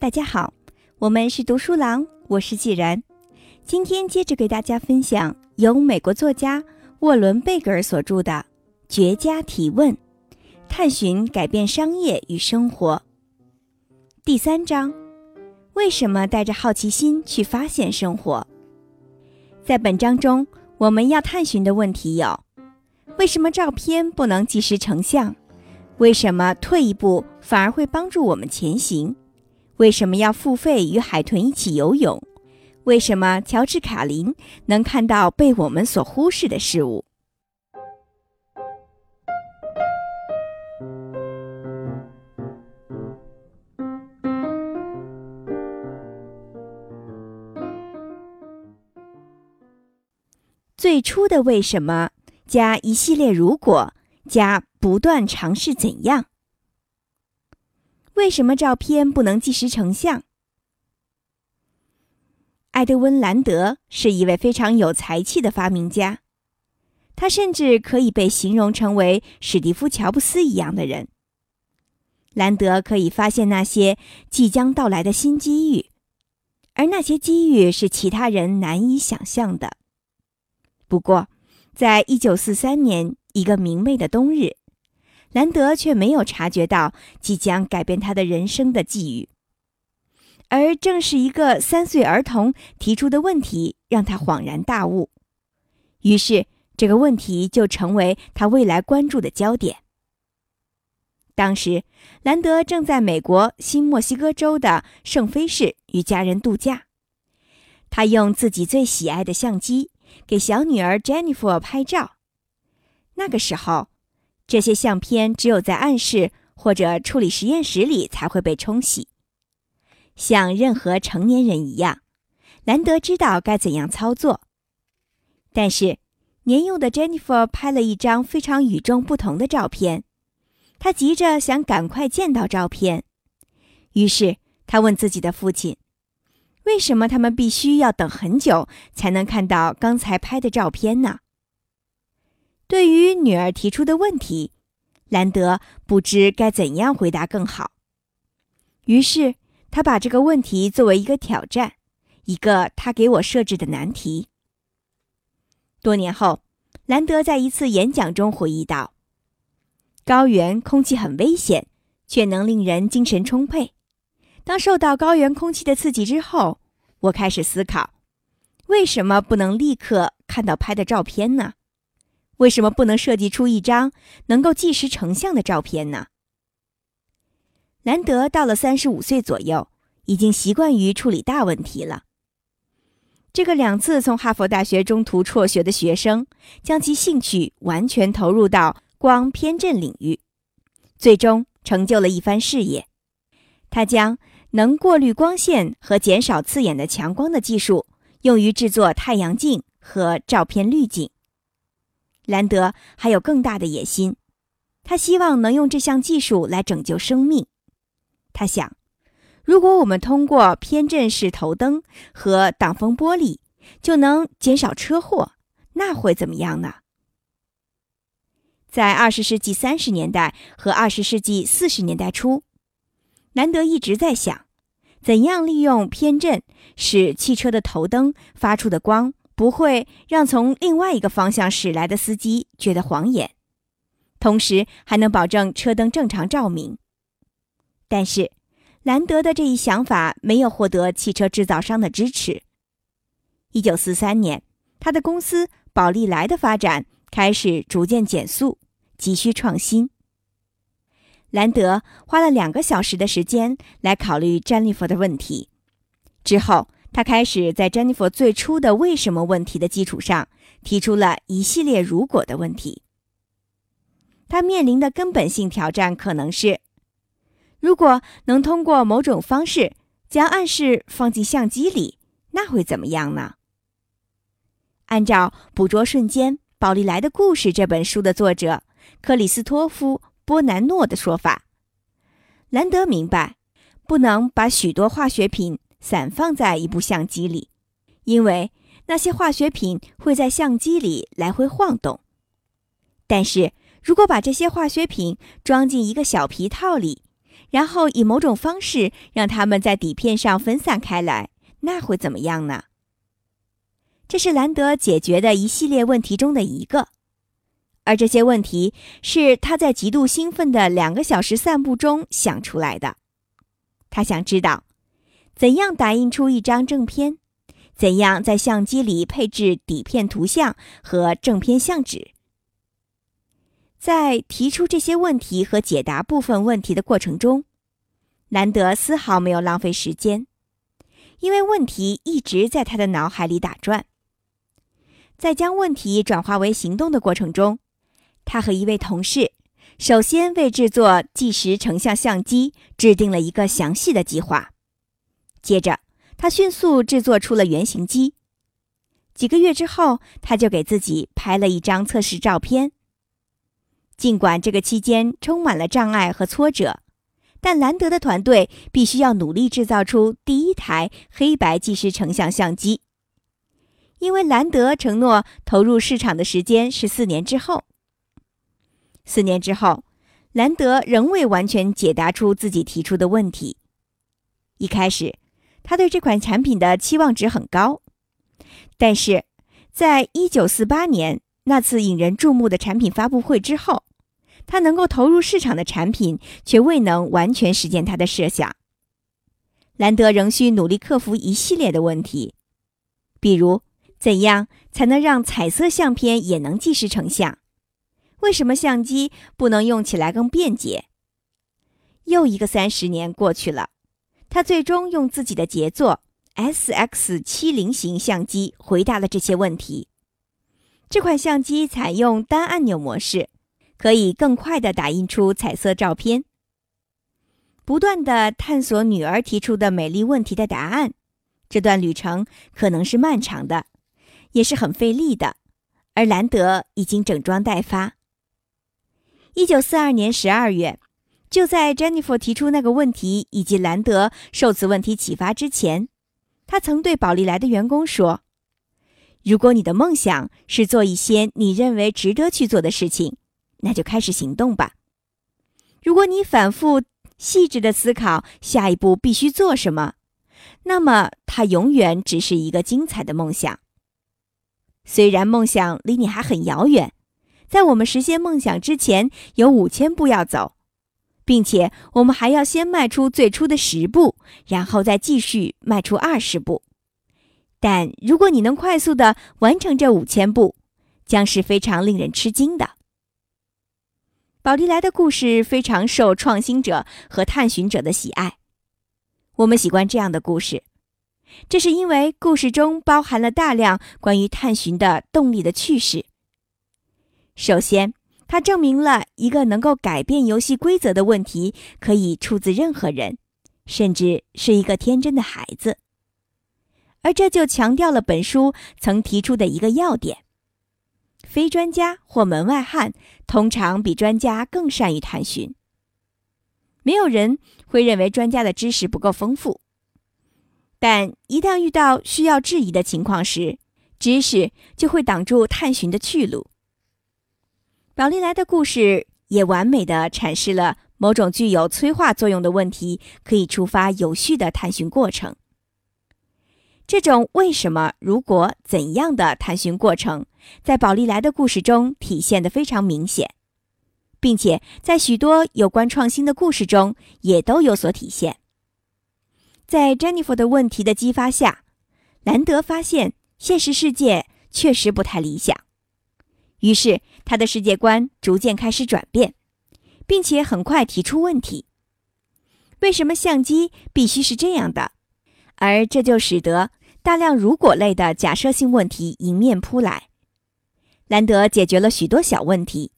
大家好，我们是读书郎，我是既然。今天接着给大家分享由美国作家沃伦·贝格尔所著的《绝佳提问：探寻改变商业与生活》第三章：为什么带着好奇心去发现生活？在本章中，我们要探寻的问题有：为什么照片不能即时成像？为什么退一步反而会帮助我们前行？为什么要付费与海豚一起游泳？为什么乔治卡林能看到被我们所忽视的事物？最初的为什么加一系列如果加不断尝试怎样？为什么照片不能即时成像？埃德温·兰德是一位非常有才气的发明家，他甚至可以被形容成为史蒂夫·乔布斯一样的人。兰德可以发现那些即将到来的新机遇，而那些机遇是其他人难以想象的。不过，在一九四三年一个明媚的冬日。兰德却没有察觉到即将改变他的人生的际遇，而正是一个三岁儿童提出的问题让他恍然大悟，于是这个问题就成为他未来关注的焦点。当时，兰德正在美国新墨西哥州的圣菲市与家人度假，他用自己最喜爱的相机给小女儿 Jennifer 拍照，那个时候。这些相片只有在暗室或者处理实验室里才会被冲洗。像任何成年人一样，兰德知道该怎样操作。但是，年幼的 Jennifer 拍了一张非常与众不同的照片，他急着想赶快见到照片。于是，他问自己的父亲：“为什么他们必须要等很久才能看到刚才拍的照片呢？”对于女儿提出的问题，兰德不知该怎样回答更好。于是，他把这个问题作为一个挑战，一个他给我设置的难题。多年后，兰德在一次演讲中回忆道：“高原空气很危险，却能令人精神充沛。当受到高原空气的刺激之后，我开始思考，为什么不能立刻看到拍的照片呢？”为什么不能设计出一张能够即时成像的照片呢？兰德到了三十五岁左右，已经习惯于处理大问题了。这个两次从哈佛大学中途辍学的学生，将其兴趣完全投入到光偏振领域，最终成就了一番事业。他将能过滤光线和减少刺眼的强光的技术用于制作太阳镜和照片滤镜。兰德还有更大的野心，他希望能用这项技术来拯救生命。他想，如果我们通过偏振式头灯和挡风玻璃就能减少车祸，那会怎么样呢？在二十世纪三十年代和二十世纪四十年代初，兰德一直在想，怎样利用偏振使汽车的头灯发出的光。不会让从另外一个方向驶来的司机觉得晃眼，同时还能保证车灯正常照明。但是，兰德的这一想法没有获得汽车制造商的支持。一九四三年，他的公司宝利来的发展开始逐渐减速，急需创新。兰德花了两个小时的时间来考虑詹妮弗的问题，之后。他开始在詹妮弗最初的“为什么”问题的基础上，提出了一系列“如果”的问题。他面临的根本性挑战可能是：如果能通过某种方式将暗示放进相机里，那会怎么样呢？按照《捕捉瞬间：宝丽来的故事》这本书的作者克里斯托夫·波南诺的说法，兰德明白，不能把许多化学品。散放在一部相机里，因为那些化学品会在相机里来回晃动。但是如果把这些化学品装进一个小皮套里，然后以某种方式让它们在底片上分散开来，那会怎么样呢？这是兰德解决的一系列问题中的一个，而这些问题是他在极度兴奋的两个小时散步中想出来的。他想知道，怎样打印出一张正片，怎样在相机里配置底片图像和正片相纸。在提出这些问题和解答部分问题的过程中，兰德丝毫没有浪费时间，因为问题一直在他的脑海里打转。在将问题转化为行动的过程中，他和一位同事首先为制作计时成像相机制定了一个详细的计划。接着，他迅速制作出了原型机。几个月之后，他就给自己拍了一张测试照片。尽管这个期间充满了障碍和挫折，但兰德的团队必须要努力制造出第一台黑白即时成像相机，因为兰德承诺投入市场的时间是四年之后。四年之后，兰德仍未完全解答出自己提出的问题。一开始，他对这款产品的期望值很高，但是在一九四八年那次引人注目的产品发布会之后。他能够投入市场的产品，却未能完全实现他的设想。兰德仍需努力克服一系列的问题，比如怎样才能让彩色相片也能即时成像？为什么相机不能用起来更便捷？又一个三十年过去了，他最终用自己的杰作 S X 七零型相机回答了这些问题。这款相机采用单按钮模式。可以更快地打印出彩色照片。不断地探索女儿提出的美丽问题的答案，这段旅程可能是漫长的，也是很费力的。而兰德已经整装待发。一九四二年十二月，就在 Jennifer 提出那个问题以及兰德受此问题启发之前，他曾对宝丽来的员工说：“如果你的梦想是做一些你认为值得去做的事情。”那就开始行动吧。如果你反复细致的思考下一步必须做什么，那么它永远只是一个精彩的梦想。虽然梦想离你还很遥远，在我们实现梦想之前有五千步要走，并且我们还要先迈出最初的十步，然后再继续迈出二十步。但如果你能快速的完成这五千步，将是非常令人吃惊的。宝丽来的故事非常受创新者和探寻者的喜爱。我们喜欢这样的故事，这是因为故事中包含了大量关于探寻的动力的趣事。首先，它证明了一个能够改变游戏规则的问题可以出自任何人，甚至是一个天真的孩子，而这就强调了本书曾提出的一个要点。非专家或门外汉通常比专家更善于探寻。没有人会认为专家的知识不够丰富，但一旦遇到需要质疑的情况时，知识就会挡住探寻的去路。宝丽来的故事也完美的阐释了某种具有催化作用的问题可以触发有序的探寻过程。这种为什么、如果、怎样的探寻过程，在宝丽来的故事中体现得非常明显，并且在许多有关创新的故事中也都有所体现。在 Jennifer 的问题的激发下，兰德发现现实世界确实不太理想，于是他的世界观逐渐开始转变，并且很快提出问题：为什么相机必须是这样的？而这就使得。大量如果类的假设性问题迎面扑来，兰德解决了许多小问题，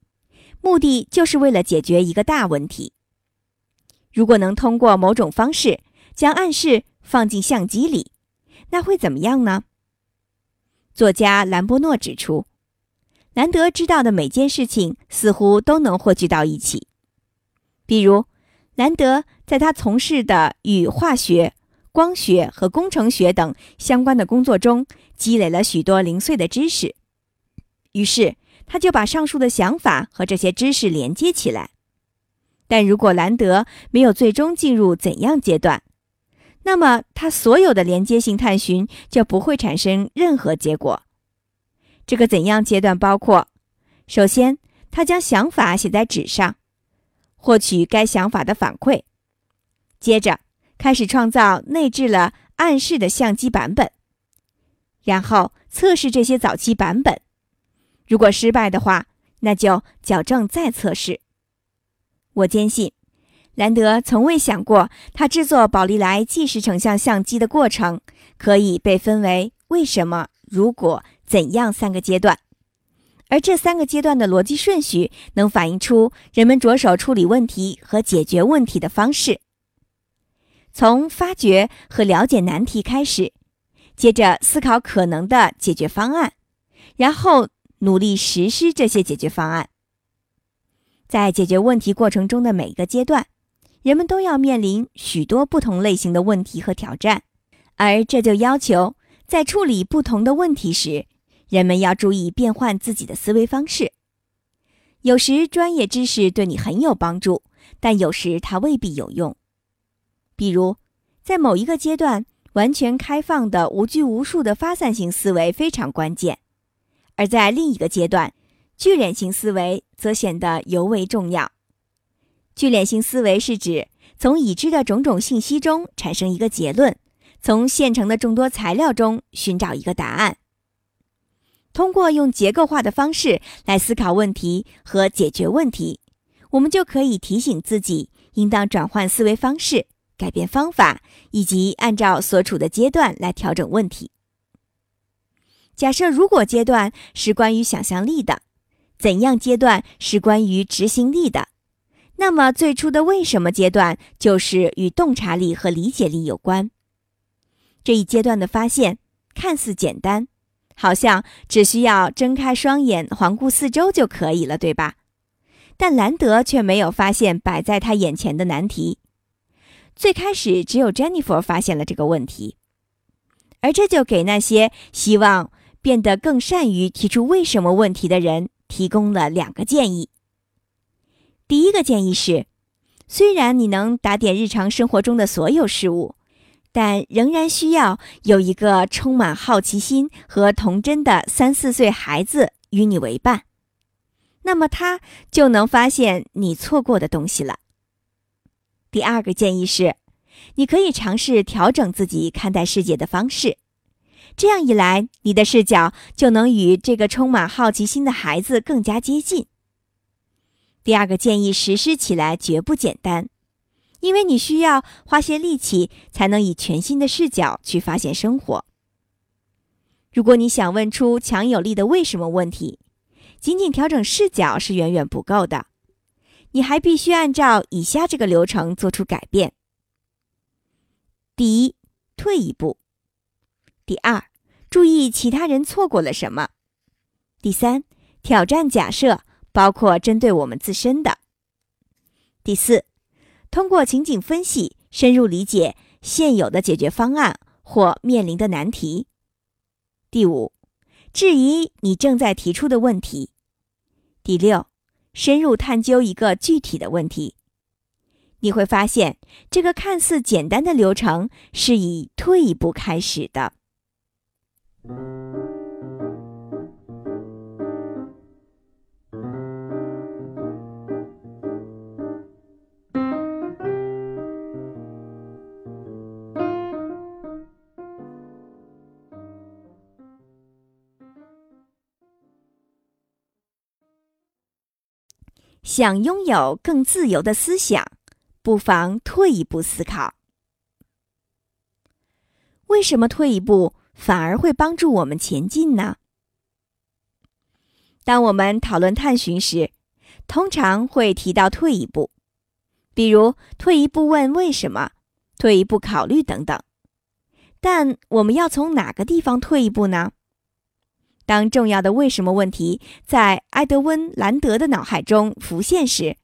目的就是为了解决一个大问题。如果能通过某种方式将暗示放进相机里，那会怎么样呢？作家兰波诺指出，兰德知道的每件事情似乎都能汇聚到一起，比如，兰德在他从事的与化学。光学和工程学等相关的工作中积累了许多零碎的知识，于是他就把上述的想法和这些知识连接起来。但如果兰德没有最终进入怎样阶段，那么他所有的连接性探寻就不会产生任何结果。这个怎样阶段包括：首先，他将想法写在纸上，获取该想法的反馈；接着，开始创造内置了暗示的相机版本，然后测试这些早期版本。如果失败的话，那就矫正再测试。我坚信，兰德从未想过，他制作宝丽来纪实成像相机的过程可以被分为“为什么”“如果”“怎样”三个阶段，而这三个阶段的逻辑顺序能反映出人们着手处理问题和解决问题的方式。从发掘和了解难题开始，接着思考可能的解决方案，然后努力实施这些解决方案。在解决问题过程中的每一个阶段，人们都要面临许多不同类型的问题和挑战，而这就要求在处理不同的问题时，人们要注意变换自己的思维方式。有时专业知识对你很有帮助，但有时它未必有用。比如，在某一个阶段，完全开放的、无拘无束的发散性思维非常关键；而在另一个阶段，聚敛性思维则显得尤为重要。聚敛性思维是指从已知的种种信息中产生一个结论，从现成的众多材料中寻找一个答案。通过用结构化的方式来思考问题和解决问题，我们就可以提醒自己应当转换思维方式、改变方法，以及按照所处的阶段来调整问题。假设如果阶段是关于想象力的。怎样阶段是关于执行力的？那么最初的为什么阶段就是与洞察力和理解力有关。这一阶段的发现看似简单，好像只需要睁开双眼环顾四周就可以了，对吧？但兰德却没有发现摆在他眼前的难题。最开始只有 Jennifer 发现了这个问题，而这就给那些希望变得更善于提出为什么问题的人。提供了两个建议。第一个建议是，虽然你能打点日常生活中的所有事物，但仍然需要有一个充满好奇心和童真的三四岁孩子与你为伴，那么他就能发现你错过的东西了。第二个建议是，你可以尝试调整自己看待世界的方式。这样一来，你的视角就能与这个充满好奇心的孩子更加接近。第二个建议实施起来绝不简单，因为你需要花些力气才能以全新的视角去发现生活。如果你想问出强有力的为什么问题，仅仅调整视角是远远不够的，你还必须按照以下这个流程做出改变：第一，退一步。第二，注意其他人错过了什么。第三，挑战假设，包括针对我们自身的。第四，通过情景分析，深入理解现有的解决方案或面临的难题。第五，质疑你正在提出的问题。第六，深入探究一个具体的问题。你会发现，这个看似简单的流程是以退一步开始的。想拥有更自由的思想，不妨退一步思考：为什么退一步？反而会帮助我们前进呢。当我们讨论探寻时，通常会提到退一步，比如退一步问为什么，退一步考虑等等。但我们要从哪个地方退一步呢？当重要的为什么问题在埃德温·兰德的脑海中浮现时，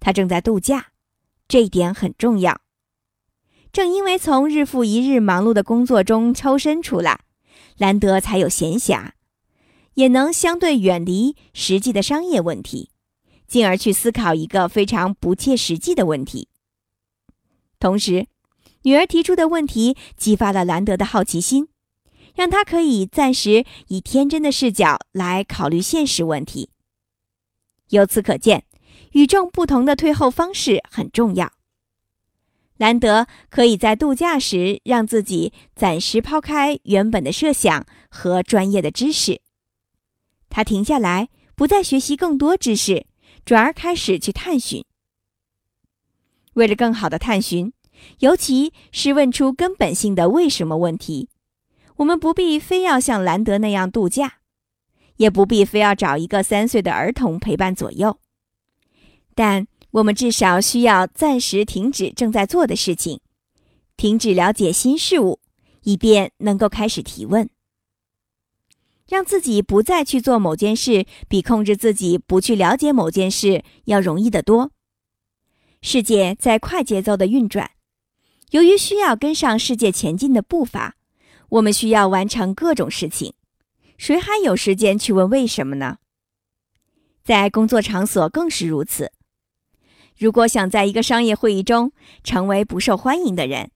他正在度假，这一点很重要。正因为从日复一日忙碌的工作中抽身出来，兰德才有闲暇，也能相对远离实际的商业问题，进而去思考一个非常不切实际的问题。同时，女儿提出的问题激发了兰德的好奇心，让他可以暂时以天真的视角来考虑现实问题。由此可见，与众不同的退后方式很重要。兰德可以在度假时让自己暂时抛开原本的设想和专业的知识，他停下来，不再学习更多知识，转而开始去探寻。为了更好的探寻，尤其是问出根本性的“为什么”问题，我们不必非要像兰德那样度假，也不必非要找一个三岁的儿童陪伴左右，但。我们至少需要暂时停止正在做的事情，停止了解新事物，以便能够开始提问。让自己不再去做某件事，比控制自己不去了解某件事要容易得多。世界在快节奏的运转，由于需要跟上世界前进的步伐，我们需要完成各种事情。谁还有时间去问为什么呢？在工作场所更是如此。如果想在一个商业会议中成为不受欢迎的人，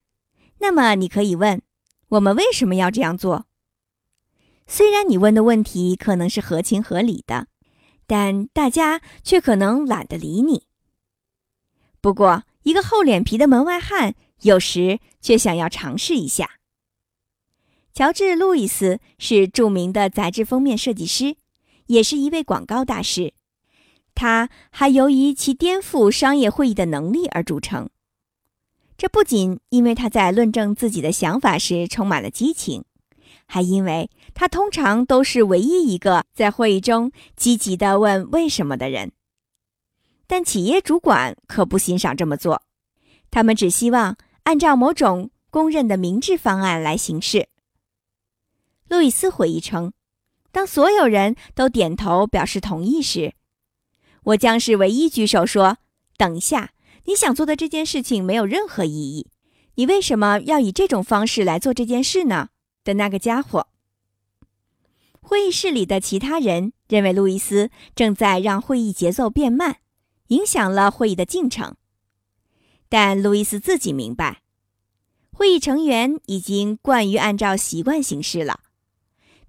那么你可以问：我们为什么要这样做？虽然你问的问题可能是合情合理的，但大家却可能懒得理你。不过，一个厚脸皮的门外汉有时却想要尝试一下。乔治·路易斯是著名的杂志封面设计师，也是一位广告大师。他还由于其颠覆商业会议的能力而著称。这不仅因为他在论证自己的想法时充满了激情，还因为他通常都是唯一一个在会议中积极地问为什么的人。但企业主管可不欣赏这么做，他们只希望按照某种公认的明智方案来行事。路易斯回忆称，当所有人都点头表示同意时，我将是唯一举手说：“等一下，你想做的这件事情没有任何意义。你为什么要以这种方式来做这件事呢？”的那个家伙。会议室里的其他人认为路易斯正在让会议节奏变慢，影响了会议的进程。但路易斯自己明白，会议成员已经惯于按照习惯行事了。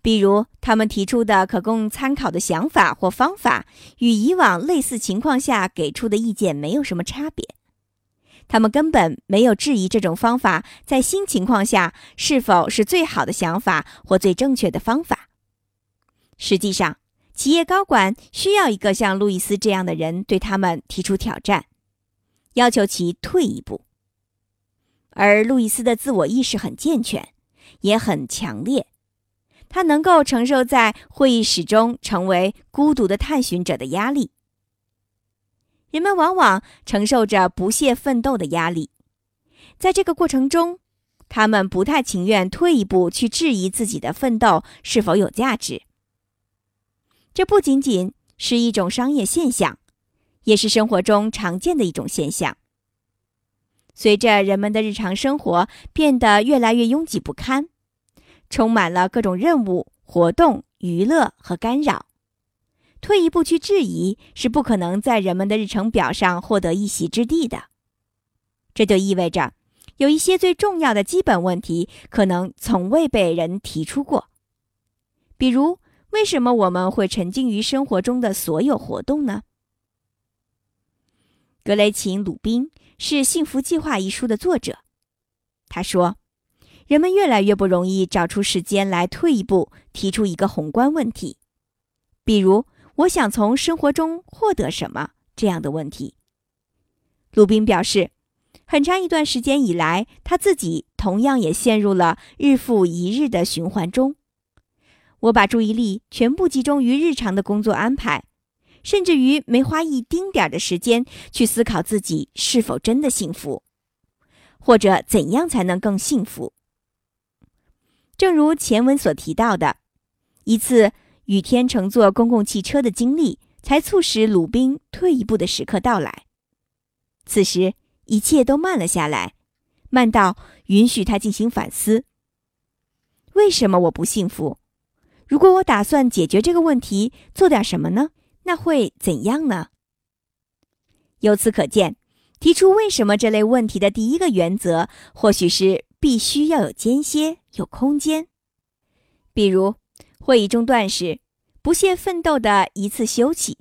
比如，他们提出的可供参考的想法或方法，与以往类似情况下给出的意见没有什么差别。他们根本没有质疑这种方法在新情况下是否是最好的想法或最正确的方法。实际上，企业高管需要一个像路易斯这样的人对他们提出挑战，要求其退一步。而路易斯的自我意识很健全，也很强烈。他能够承受在会议室中成为孤独的探寻者的压力。人们往往承受着不懈奋斗的压力，在这个过程中，他们不太情愿退一步去质疑自己的奋斗是否有价值。这不仅仅是一种商业现象，也是生活中常见的一种现象。随着人们的日常生活变得越来越拥挤不堪。充满了各种任务、活动、娱乐和干扰。退一步去质疑，是不可能在人们的日程表上获得一席之地的。这就意味着，有一些最重要的基本问题可能从未被人提出过。比如，为什么我们会沉浸于生活中的所有活动呢？格雷琴·鲁宾是《幸福计划》一书的作者，他说。人们越来越不容易找出时间来退一步提出一个宏观问题，比如“我想从生活中获得什么”这样的问题。鲁宾表示，很长一段时间以来，他自己同样也陷入了日复一日的循环中。我把注意力全部集中于日常的工作安排，甚至于没花一丁点的时间去思考自己是否真的幸福，或者怎样才能更幸福。正如前文所提到的，一次雨天乘坐公共汽车的经历，才促使鲁宾退一步的时刻到来。此时，一切都慢了下来，慢到允许他进行反思：为什么我不幸福？如果我打算解决这个问题，做点什么呢？那会怎样呢？由此可见，提出为什么这类问题的第一个原则，或许是必须要有间歇、有空间。比如，会议中断时，不懈奋斗的一次休息；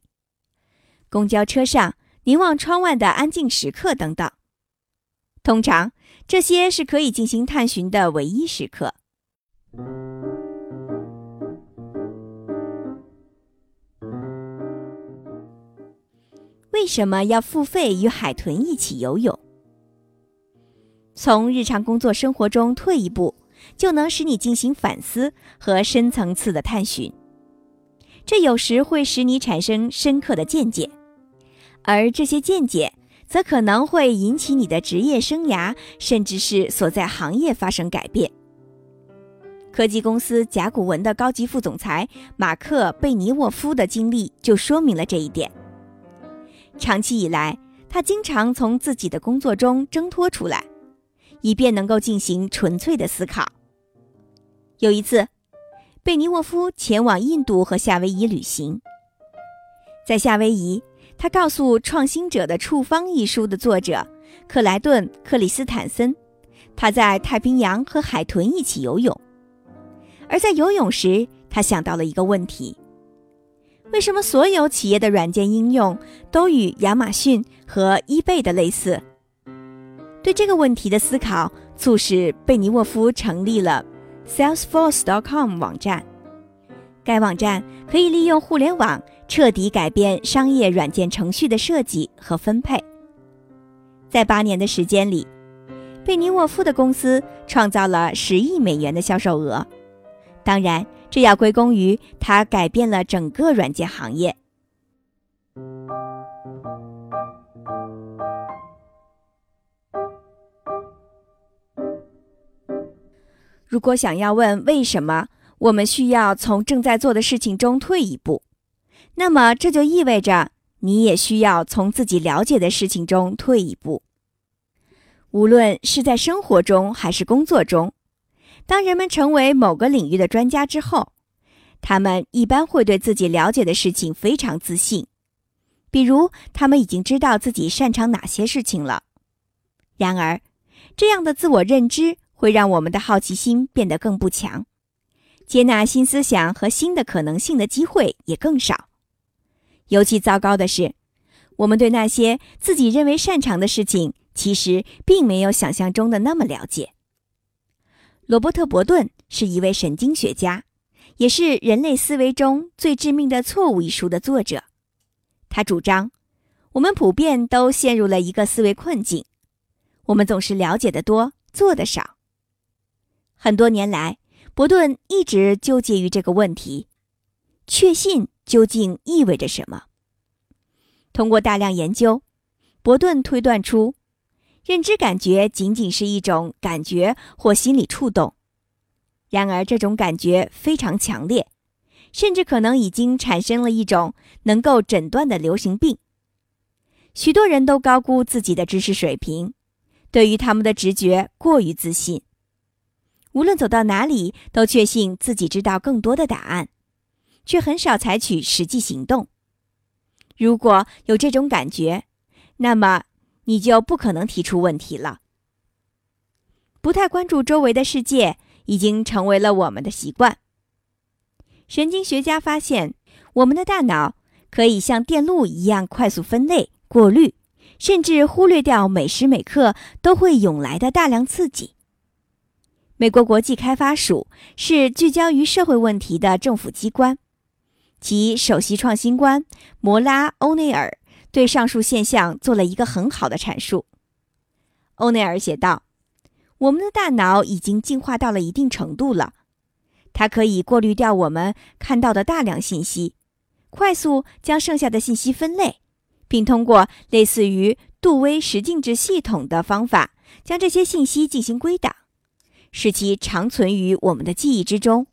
公交车上凝望窗外的安静时刻等等。通常，这些是可以进行探寻的唯一时刻。为什么要付费与海豚一起游泳？从日常工作生活中退一步，就能使你进行反思和深层次的探寻。这有时会使你产生深刻的见解，而这些见解则可能会引起你的职业生涯，甚至是所在行业发生改变。科技公司甲骨文的高级副总裁马克·贝尼沃夫的经历就说明了这一点。长期以来，他经常从自己的工作中挣脱出来，以便能够进行纯粹的思考。有一次，贝尼沃夫前往印度和夏威夷旅行，在夏威夷，他告诉《创新者的处方》一书的作者克莱顿·克里斯坦森，他在太平洋和海豚一起游泳，而在游泳时，他想到了一个问题。为什么所有企业的软件应用都与亚马逊和 eBay 的类似？对这个问题的思考，促使贝尼沃夫成立了 Salesforce.com 网站。该网站可以利用互联网彻底改变商业软件程序的设计和分配。在八年的时间里，贝尼沃夫的公司创造了十亿美元的销售额。当然。这要归功于他改变了整个软件行业。如果想要问为什么我们需要从正在做的事情中退一步，那么这就意味着你也需要从自己了解的事情中退一步。无论是在生活中还是工作中。当人们成为某个领域的专家之后，他们一般会对自己了解的事情非常自信，比如他们已经知道自己擅长哪些事情了。然而，这样的自我认知会让我们的好奇心变得更不强，接纳新思想和新的可能性的机会也更少。尤其糟糕的是，我们对那些自己认为擅长的事情，其实并没有想象中的那么了解。罗伯特·伯顿是一位神经学家，也是《人类思维中最致命的错误》一书的作者。他主张，我们普遍都陷入了一个思维困境：我们总是了解的多，做的少。很多年来，伯顿一直纠结于这个问题：确信究竟意味着什么？通过大量研究，伯顿推断出。认知感觉仅仅是一种感觉或心理触动，然而这种感觉非常强烈，甚至可能已经产生了一种能够诊断的流行病。许多人都高估自己的知识水平，对于他们的直觉过于自信，无论走到哪里都确信自己知道更多的答案，却很少采取实际行动。如果有这种感觉，那么。你就不可能提出问题了。不太关注周围的世界已经成为了我们的习惯。神经学家发现，我们的大脑可以像电路一样快速分类、过滤，甚至忽略掉每时每刻都会涌来的大量刺激。美国国际开发署是聚焦于社会问题的政府机关，其首席创新官摩拉·欧内尔。对上述现象做了一个很好的阐述。欧内尔写道：“我们的大脑已经进化到了一定程度了，它可以过滤掉我们看到的大量信息，快速将剩下的信息分类，并通过类似于杜威十进制系统的方法，将这些信息进行归档，使其长存于我们的记忆之中。”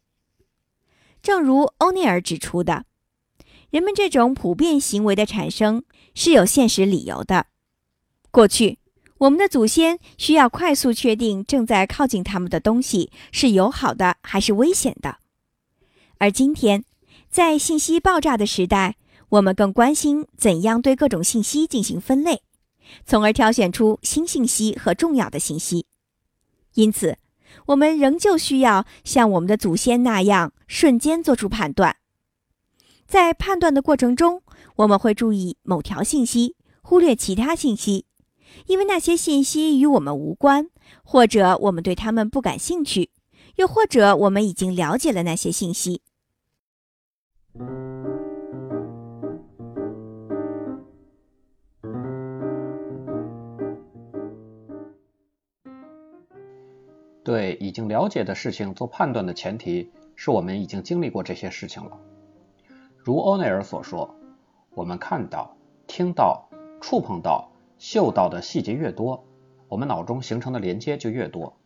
正如欧内尔指出的。人们这种普遍行为的产生是有现实理由的。过去，我们的祖先需要快速确定正在靠近他们的东西是友好的还是危险的，而今天，在信息爆炸的时代，我们更关心怎样对各种信息进行分类，从而挑选出新信息和重要的信息。因此，我们仍旧需要像我们的祖先那样瞬间做出判断。在判断的过程中，我们会注意某条信息，忽略其他信息，因为那些信息与我们无关，或者我们对他们不感兴趣，又或者我们已经了解了那些信息。对已经了解的事情做判断的前提是我们已经经历过这些事情了。如欧内尔所说，我们看到、听到、触碰到、嗅到的细节越多，我们脑中形成的连接就越多。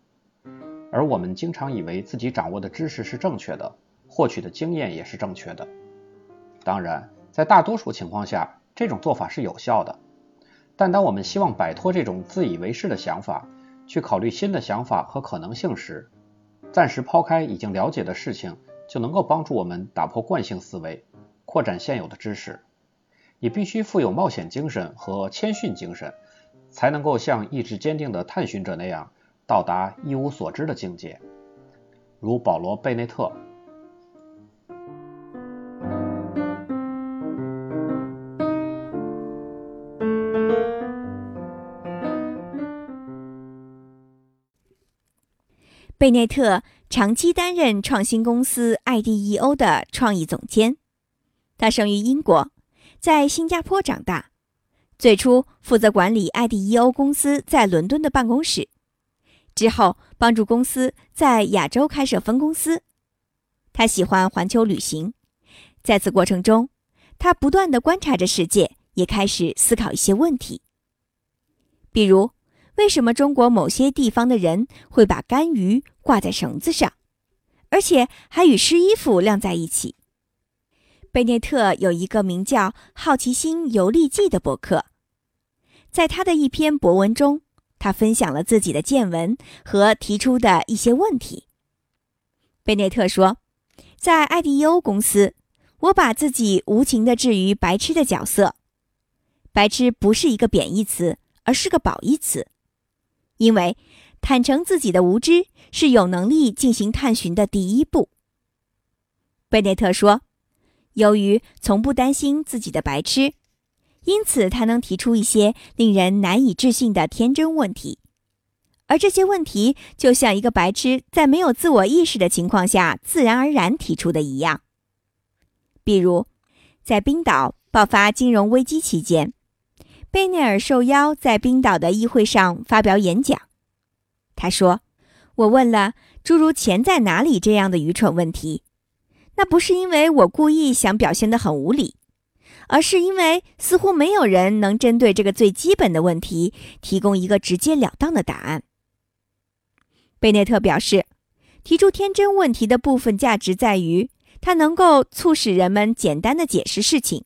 而我们经常以为自己掌握的知识是正确的，获取的经验也是正确的。当然，在大多数情况下，这种做法是有效的。但当我们希望摆脱这种自以为是的想法，去考虑新的想法和可能性时，暂时抛开已经了解的事情，就能够帮助我们打破惯性思维，扩展现有的知识。你必须富有冒险精神和谦逊精神，才能够像意志坚定的探寻者那样，到达一无所知的境界。如保罗·贝内特。贝内特长期担任创新公司 IDEO 的创意总监。他生于英国，在新加坡长大。最初负责管理 IDEO 公司在伦敦的办公室，之后帮助公司在亚洲开设分公司。他喜欢环球旅行，在此过程中，他不断的观察着世界，也开始思考一些问题，比如。为什么中国某些地方的人会把干鱼挂在绳子上，而且还与湿衣服晾在一起？贝内特有一个名叫《好奇心游历记》的博客，在他的一篇博文中，他分享了自己的见闻和提出的一些问题。贝内特说：“在艾迪欧公司，我把自己无情地置于白痴的角色。白痴不是一个贬义词，而是个褒义词。”因为坦诚自己的无知是有能力进行探寻的第一步。贝内特说：“由于从不担心自己的白痴，因此他能提出一些令人难以置信的天真问题，而这些问题就像一个白痴在没有自我意识的情况下自然而然提出的一样。比如，在冰岛爆发金融危机期间。”贝内尔受邀在冰岛的议会上发表演讲。他说：“我问了诸如‘钱在哪里’这样的愚蠢问题，那不是因为我故意想表现得很无理，而是因为似乎没有人能针对这个最基本的问题提供一个直截了当的答案。”贝内特表示，提出天真问题的部分价值在于，它能够促使人们简单的解释事情。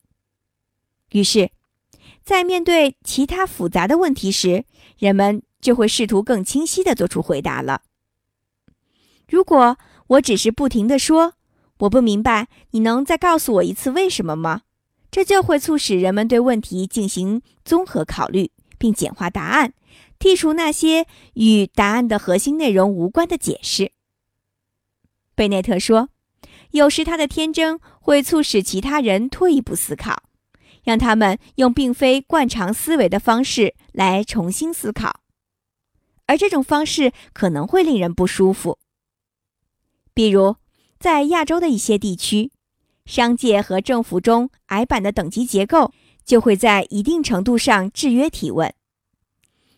于是。在面对其他复杂的问题时，人们就会试图更清晰地做出回答了。如果我只是不停地说“我不明白”，你能再告诉我一次为什么吗？这就会促使人们对问题进行综合考虑，并简化答案，剔除那些与答案的核心内容无关的解释。贝内特说：“有时他的天真会促使其他人退一步思考。”让他们用并非惯常思维的方式来重新思考，而这种方式可能会令人不舒服。比如，在亚洲的一些地区，商界和政府中矮板的等级结构就会在一定程度上制约提问。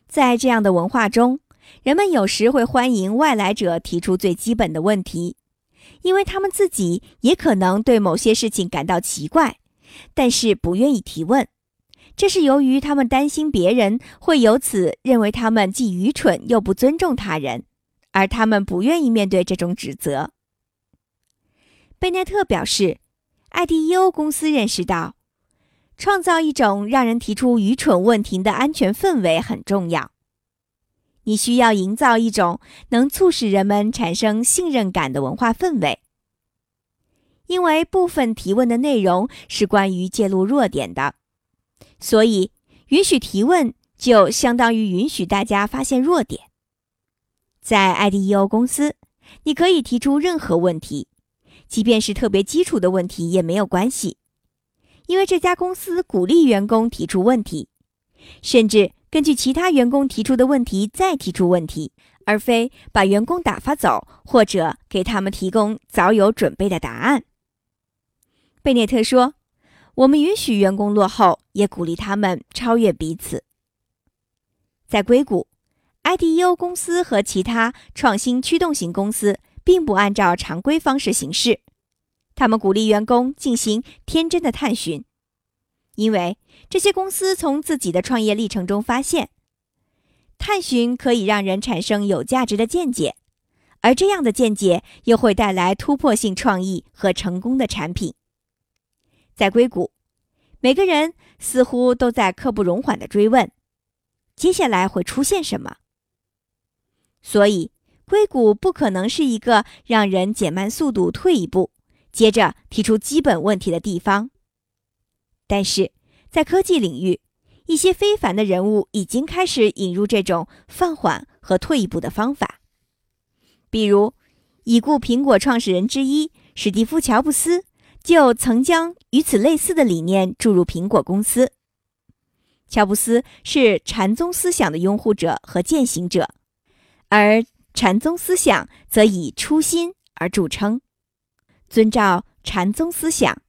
在这样的文化中，人们有时会欢迎外来者提出最基本的问题，因为他们自己也可能对某些事情感到奇怪。但是不愿意提问，这是由于他们担心别人会由此认为他们既愚蠢又不尊重他人，而他们不愿意面对这种指责。贝内特表示，IDEO 公司认识到，创造一种让人提出愚蠢问题的安全氛围很重要。你需要营造一种能促使人们产生信任感的文化氛围。因为部分提问的内容是关于揭露弱点的，所以允许提问就相当于允许大家发现弱点。在 IDEO 公司，你可以提出任何问题，即便是特别基础的问题也没有关系，因为这家公司鼓励员工提出问题，甚至根据其他员工提出的问题再提出问题，而非把员工打发走或者给他们提供早有准备的答案。贝内特说：“我们允许员工落后，也鼓励他们超越彼此。”在硅谷，IDEO 公司和其他创新驱动型公司并不按照常规方式行事。他们鼓励员工进行天真的探寻，因为这些公司从自己的创业历程中发现，探寻可以让人产生有价值的见解，而这样的见解又会带来突破性创意和成功的产品。在硅谷，每个人似乎都在刻不容缓地追问：接下来会出现什么？所以，硅谷不可能是一个让人减慢速度、退一步，接着提出基本问题的地方。但是在科技领域，一些非凡的人物已经开始引入这种放缓和退一步的方法，比如已故苹果创始人之一史蒂夫·乔布斯。就曾将与此类似的理念注入苹果公司。乔布斯是禅宗思想的拥护者和践行者，而禅宗思想则以初心而著称。遵照禅宗思想，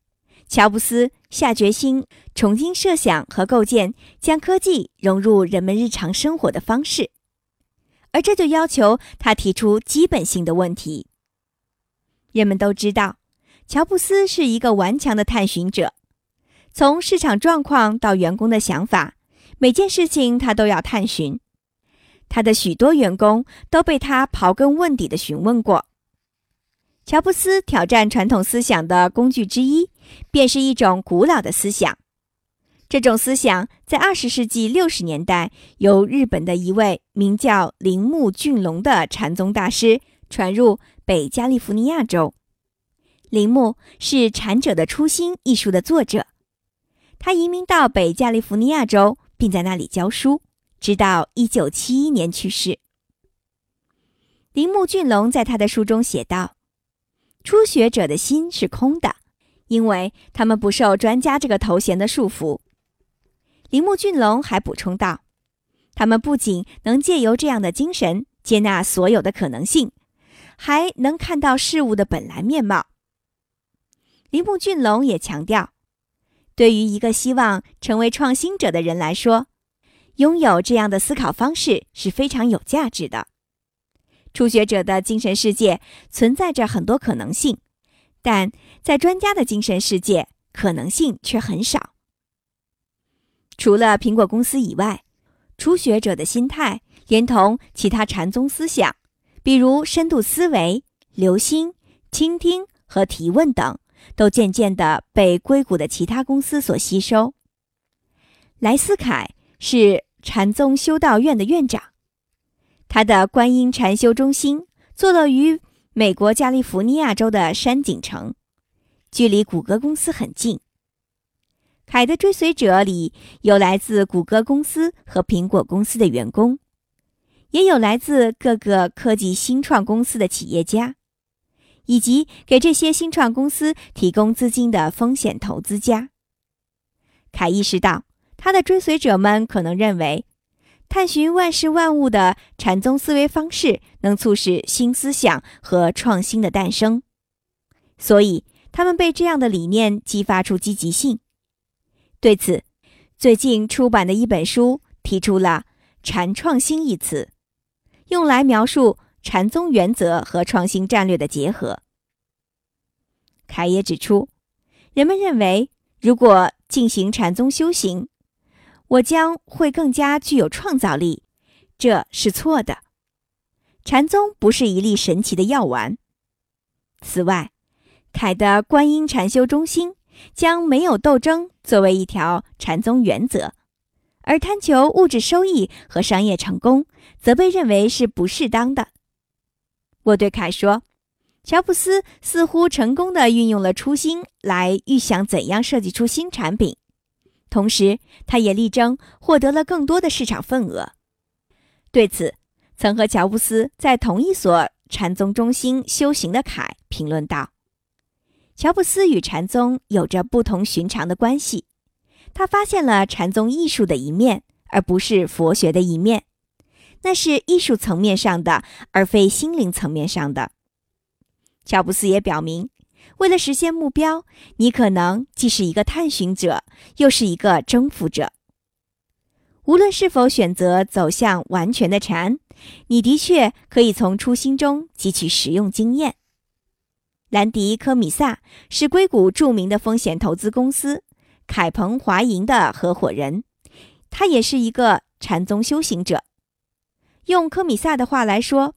乔布斯下决心重新设想和构建将科技融入人们日常生活的方式，而这就要求他提出基本性的问题。人们都知道。乔布斯是一个顽强的探寻者，从市场状况到员工的想法，每件事情他都要探寻。他的许多员工都被他刨根问底的询问过。乔布斯挑战传统思想的工具之一，便是一种古老的思想。这种思想在二十世纪六十年代由日本的一位名叫铃木俊龙的禅宗大师传入北加利福尼亚州。铃木是《禅者的初心》一书的作者，他移民到北加利福尼亚州，并在那里教书，直到1971年去世。铃木俊龙在他的书中写道：“初学者的心是空的，因为他们不受专家这个头衔的束缚。”铃木俊龙还补充道：“他们不仅能借由这样的精神接纳所有的可能性，还能看到事物的本来面貌。”铃木俊龙也强调，对于一个希望成为创新者的人来说，拥有这样的思考方式是非常有价值的。初学者的精神世界存在着很多可能性，但在专家的精神世界，可能性却很少。除了苹果公司以外，初学者的心态连同其他禅宗思想，比如深度思维、留心、倾听和提问等。都渐渐地被硅谷的其他公司所吸收。莱斯凯是禅宗修道院的院长，他的观音禅修中心坐落于美国加利福尼亚州的山景城，距离谷歌公司很近。凯的追随者里有来自谷歌公司和苹果公司的员工，也有来自各个科技新创公司的企业家。以及给这些新创公司提供资金的风险投资家。凯意识到，他的追随者们可能认为，探寻万事万物的禅宗思维方式能促使新思想和创新的诞生，所以他们被这样的理念激发出积极性。对此，最近出版的一本书提出了“禅创新”一词，用来描述。禅宗原则和创新战略的结合。凯也指出，人们认为，如果进行禅宗修行，我将会更加具有创造力，这是错的。禅宗不是一粒神奇的药丸。此外，凯的观音禅修中心将没有斗争作为一条禅宗原则，而贪求物质收益和商业成功则被认为是不适当的。我对凯说：“乔布斯似乎成功的运用了初心来预想怎样设计出新产品，同时他也力争获得了更多的市场份额。对此，曾和乔布斯在同一所禅宗中心修行的凯评论道：“乔布斯与禅宗有着不同寻常的关系，他发现了禅宗艺术的一面，而不是佛学的一面，那是艺术层面上的，而非心灵层面上的。”乔布斯也表明，为了实现目标，你可能既是一个探寻者，又是一个征服者。无论是否选择走向完全的禅，你的确可以从初心中汲取实用经验。兰迪·科米萨是硅谷著名的风险投资公司凯鹏华银的合伙人，他也是一个禅宗修行者。用科米萨的话来说。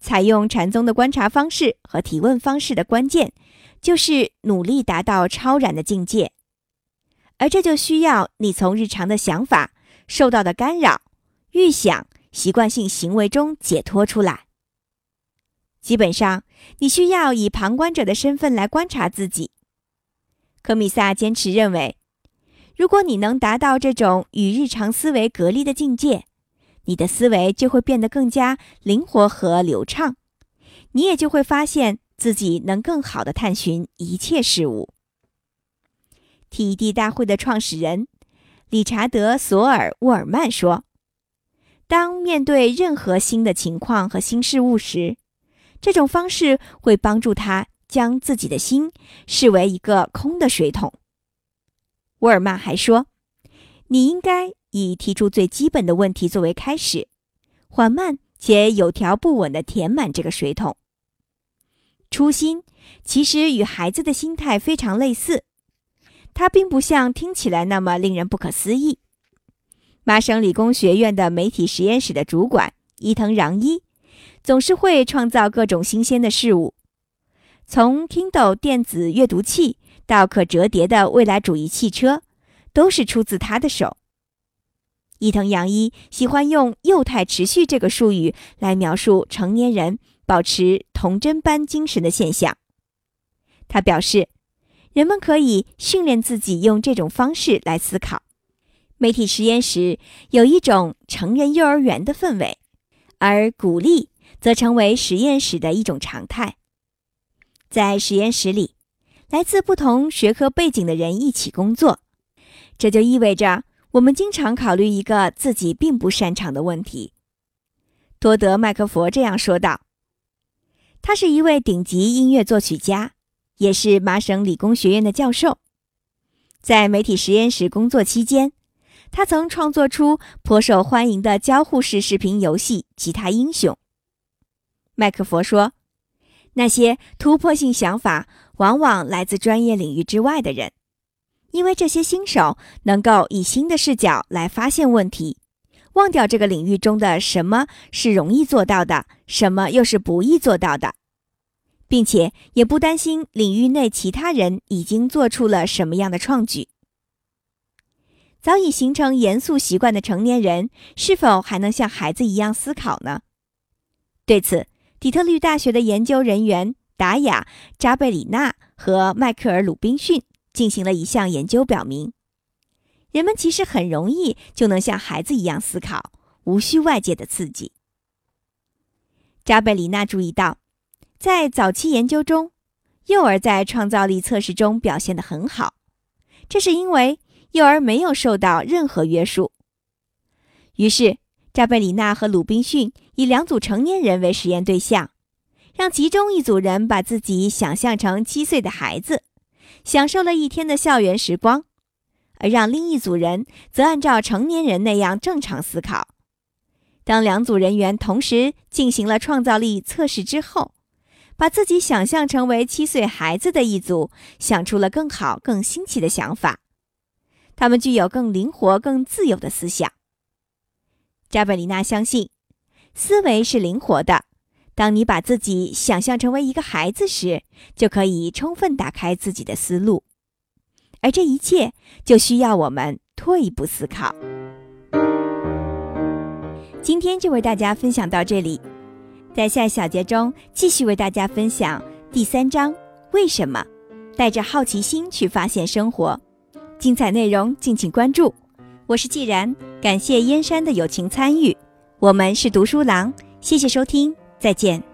采用禅宗的观察方式和提问方式的关键，就是努力达到超然的境界，而这就需要你从日常的想法受到的干扰、预想、习惯性行为中解脱出来。基本上，你需要以旁观者的身份来观察自己。科米萨坚持认为，如果你能达到这种与日常思维隔离的境界。你的思维就会变得更加灵活和流畅，你也就会发现自己能更好的探寻一切事物。TED 大会的创始人理查德·索尔·沃尔曼说：“当面对任何新的情况和新事物时，这种方式会帮助他将自己的心视为一个空的水桶。”沃尔曼还说：“你应该。”以提出最基本的问题作为开始，缓慢且有条不紊地填满这个水桶。初心其实与孩子的心态非常类似，它并不像听起来那么令人不可思议。麻省理工学院的媒体实验室的主管伊藤穰一总是会创造各种新鲜的事物，从 Kindle 电子阅读器到可折叠的未来主义汽车，都是出自他的手。伊藤洋一喜欢用“幼态持续”这个术语来描述成年人保持童真般精神的现象。他表示，人们可以训练自己用这种方式来思考。媒体实验室有一种成人幼儿园的氛围，而鼓励则成为实验室的一种常态。在实验室里，来自不同学科背景的人一起工作，这就意味着。我们经常考虑一个自己并不擅长的问题。多德·麦克佛这样说道：“他是一位顶级音乐作曲家，也是麻省理工学院的教授。在媒体实验室工作期间，他曾创作出颇受欢迎的交互式视频游戏《吉他英雄》。”麦克佛说：“那些突破性想法往往来自专业领域之外的人。”因为这些新手能够以新的视角来发现问题，忘掉这个领域中的什么是容易做到的，什么又是不易做到的，并且也不担心领域内其他人已经做出了什么样的创举。早已形成严肃习惯的成年人是否还能像孩子一样思考呢？对此，底特律大学的研究人员达雅·扎贝里纳和迈克尔·鲁宾逊。进行了一项研究，表明，人们其实很容易就能像孩子一样思考，无需外界的刺激。扎贝里娜注意到，在早期研究中，幼儿在创造力测试中表现得很好，这是因为幼儿没有受到任何约束。于是，扎贝里娜和鲁滨逊以两组成年人为实验对象，让其中一组人把自己想象成七岁的孩子。享受了一天的校园时光，而让另一组人则按照成年人那样正常思考。当两组人员同时进行了创造力测试之后，把自己想象成为七岁孩子的一组想出了更好、更新奇的想法。他们具有更灵活、更自由的思想。扎贝里娜相信，思维是灵活的。当你把自己想象成为一个孩子时，就可以充分打开自己的思路，而这一切就需要我们退一步思考。今天就为大家分享到这里，在下一小节中继续为大家分享第三章为什么，带着好奇心去发现生活。精彩内容敬请关注。我是既然，感谢燕山的友情参与。我们是读书郎，谢谢收听，再见。